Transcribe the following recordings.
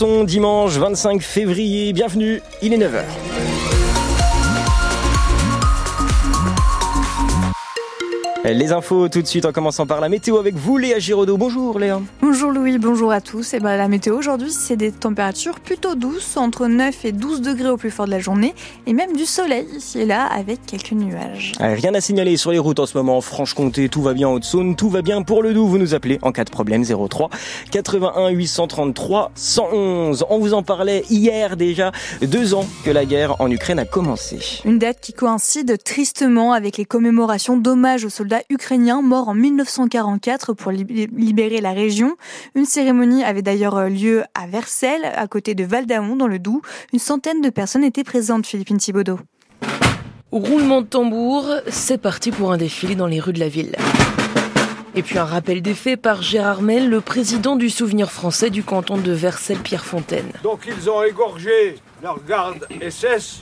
Dimanche 25 février, bienvenue, il est 9h. Les infos tout de suite en commençant par la météo avec vous Léa Giraudot. Bonjour Léa. Bonjour Louis, bonjour à tous. Et eh ben, la météo aujourd'hui c'est des températures plutôt douces, entre 9 et 12 degrés au plus fort de la journée et même du soleil ici et là avec quelques nuages. Rien à signaler sur les routes en ce moment. Franche-Comté, tout va bien en Haute-Saône, tout va bien pour le Doubs. Vous nous appelez en cas de problème 03 81 833 111. On vous en parlait hier déjà, deux ans que la guerre en Ukraine a commencé. Une date qui coïncide tristement avec les commémorations d'hommage aux soldats ukrainien mort en 1944 pour libérer la région. Une cérémonie avait d'ailleurs euh, lieu à Versailles, à côté de Valdaon, dans le Doubs. Une centaine de personnes étaient présentes, Philippine Thibaudot. Roulement de tambour, c'est parti pour un défilé dans les rues de la ville. Et puis un rappel des faits par Gérard Mel, le président du Souvenir français du canton de Versailles-Pierrefontaine. Donc ils ont égorgé.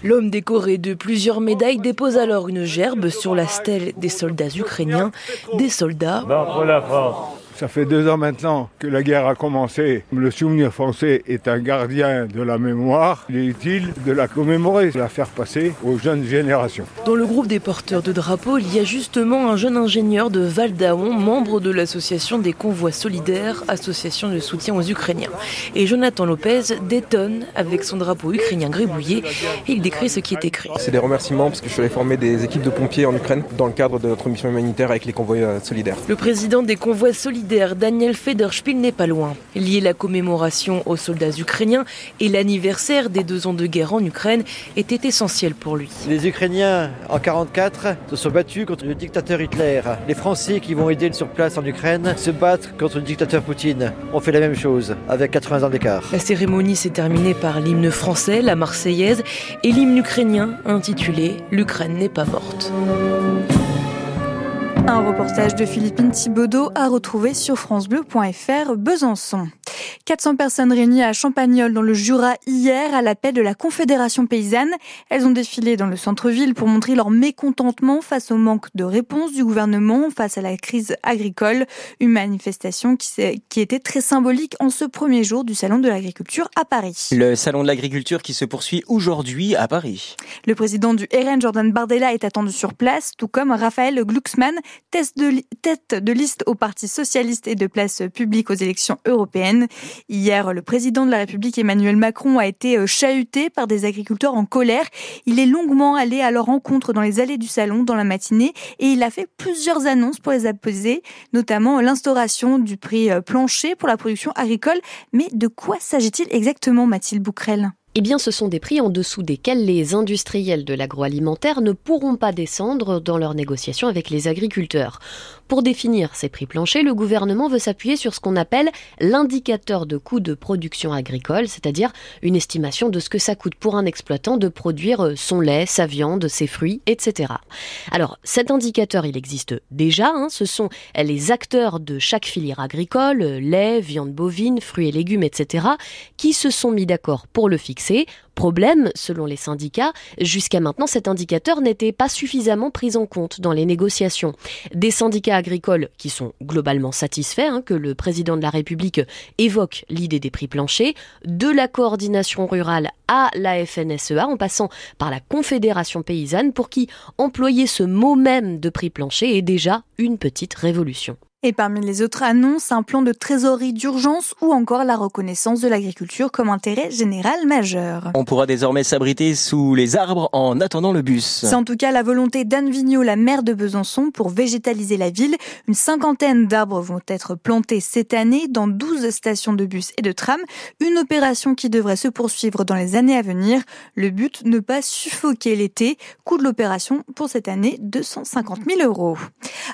L'homme décoré de plusieurs médailles dépose alors une gerbe sur la stèle des soldats ukrainiens, des soldats. la France. Ça fait deux ans maintenant que la guerre a commencé. Le souvenir français est un gardien de la mémoire. Il est utile de la commémorer, de la faire passer aux jeunes générations. Dans le groupe des porteurs de drapeaux, il y a justement un jeune ingénieur de Val d'Aon, membre de l'association des convois solidaires, association de soutien aux Ukrainiens. Et Jonathan Lopez détonne avec son drapeau ukrainien gribouillé. Il décrit ce qui est écrit. C'est des remerciements parce que je suis allé former des équipes de pompiers en Ukraine dans le cadre de notre mission humanitaire avec les convois euh, solidaires. Le président des convois solidaires Daniel Federspiel n'est pas loin. Lié la commémoration aux soldats ukrainiens et l'anniversaire des deux ans de guerre en Ukraine était essentiel pour lui. Les Ukrainiens, en 1944, se sont battus contre le dictateur Hitler. Les Français qui vont aider sur place en Ukraine se battent contre le dictateur Poutine. On fait la même chose, avec 80 ans d'écart. La cérémonie s'est terminée par l'hymne français, la Marseillaise, et l'hymne ukrainien intitulé L'Ukraine n'est pas morte. Un reportage de Philippine Thibaudot à retrouver sur francebleu.fr Besançon. 400 personnes réunies à Champagnol dans le Jura hier à l'appel de la Confédération paysanne. Elles ont défilé dans le centre-ville pour montrer leur mécontentement face au manque de réponse du gouvernement face à la crise agricole. Une manifestation qui, qui était très symbolique en ce premier jour du Salon de l'agriculture à Paris. Le Salon de l'agriculture qui se poursuit aujourd'hui à Paris. Le président du RN, Jordan Bardella, est attendu sur place, tout comme Raphaël Glucksmann, tête de liste au Parti socialiste et de place publique aux élections européennes. Hier, le président de la République Emmanuel Macron a été euh, chahuté par des agriculteurs en colère. Il est longuement allé à leur rencontre dans les allées du salon dans la matinée et il a fait plusieurs annonces pour les apposer, notamment l'instauration du prix euh, plancher pour la production agricole. Mais de quoi s'agit-il exactement, Mathilde Bouquerel? Eh bien, ce sont des prix en dessous desquels les industriels de l'agroalimentaire ne pourront pas descendre dans leurs négociations avec les agriculteurs. Pour définir ces prix planchers, le gouvernement veut s'appuyer sur ce qu'on appelle l'indicateur de coût de production agricole, c'est-à-dire une estimation de ce que ça coûte pour un exploitant de produire son lait, sa viande, ses fruits, etc. Alors, cet indicateur, il existe déjà. Hein, ce sont les acteurs de chaque filière agricole, lait, viande bovine, fruits et légumes, etc., qui se sont mis d'accord pour le fixer Problème, selon les syndicats, jusqu'à maintenant cet indicateur n'était pas suffisamment pris en compte dans les négociations. Des syndicats agricoles qui sont globalement satisfaits hein, que le président de la République évoque l'idée des prix planchers, de la coordination rurale à la FNSEA en passant par la Confédération paysanne pour qui employer ce mot même de prix plancher est déjà une petite révolution. Et parmi les autres annonces, un plan de trésorerie d'urgence ou encore la reconnaissance de l'agriculture comme intérêt général majeur. On pourra désormais s'abriter sous les arbres en attendant le bus. C'est en tout cas la volonté d'Anne Vigneault, la maire de Besançon, pour végétaliser la ville. Une cinquantaine d'arbres vont être plantés cette année dans 12 stations de bus et de tram. Une opération qui devrait se poursuivre dans les années à venir. Le but, ne pas suffoquer l'été. Coût de l'opération pour cette année, 250 000 euros.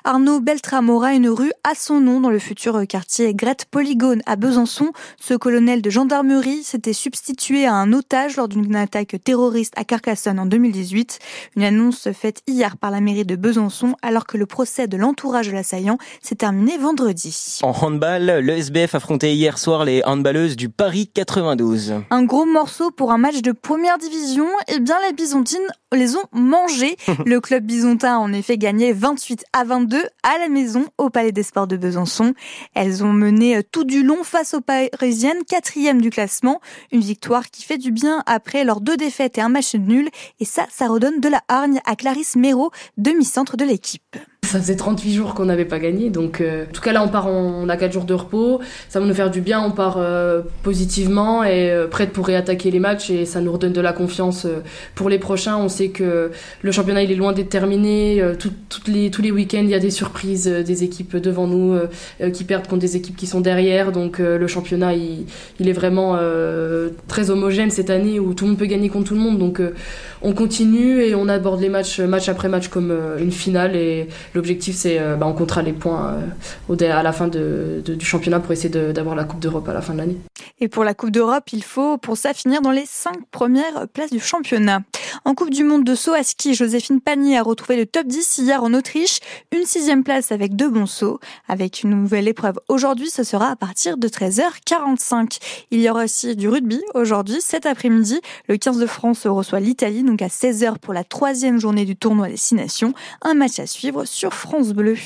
Arnaud Beltram aura une rue à son nom dans le futur quartier Grette Polygone à Besançon. Ce colonel de gendarmerie s'était substitué à un otage lors d'une attaque terroriste à Carcassonne en 2018. Une annonce faite hier par la mairie de Besançon alors que le procès de l'entourage de l'assaillant s'est terminé vendredi. En handball, le SBF affrontait hier soir les handballeuses du Paris 92. Un gros morceau pour un match de première division. Eh bien, les Byzantines les ont mangés. Le club bisontin a en effet gagné 28 à 22 à la maison au Palais des Sports de Besançon. Elles ont mené tout du long face aux Parisiennes, quatrième du classement. Une victoire qui fait du bien après leurs deux défaites et un match nul. Et ça, ça redonne de la hargne à Clarisse Méraud, demi-centre de l'équipe. Ça faisait 38 jours qu'on n'avait pas gagné, donc euh, en tout cas là on part, on a 4 jours de repos, ça va nous faire du bien, on part euh, positivement et euh, prête pour réattaquer les matchs et ça nous redonne de la confiance pour les prochains. On sait que le championnat il est loin d'être terminé, toutes les, tous les week-ends il y a des surprises, des équipes devant nous qui perdent contre des équipes qui sont derrière, donc le championnat il, il est vraiment très homogène cette année où tout le monde peut gagner contre tout le monde, donc on continue et on aborde les matchs match après match comme une finale et L'objectif, c'est euh, bah, on comptera les points euh, à la fin du championnat pour essayer d'avoir la Coupe d'Europe à la fin de l'année. Et pour la Coupe d'Europe, il faut pour ça finir dans les cinq premières places du championnat. En Coupe du Monde de saut à ski, Joséphine Panier a retrouvé le top 10 hier en Autriche, une sixième place avec deux bons sauts. Avec une nouvelle épreuve aujourd'hui, ce sera à partir de 13h45. Il y aura aussi du rugby aujourd'hui, cet après-midi. Le 15 de France reçoit l'Italie, donc à 16h pour la troisième journée du tournoi Destination. Un match à suivre sur France Bleu.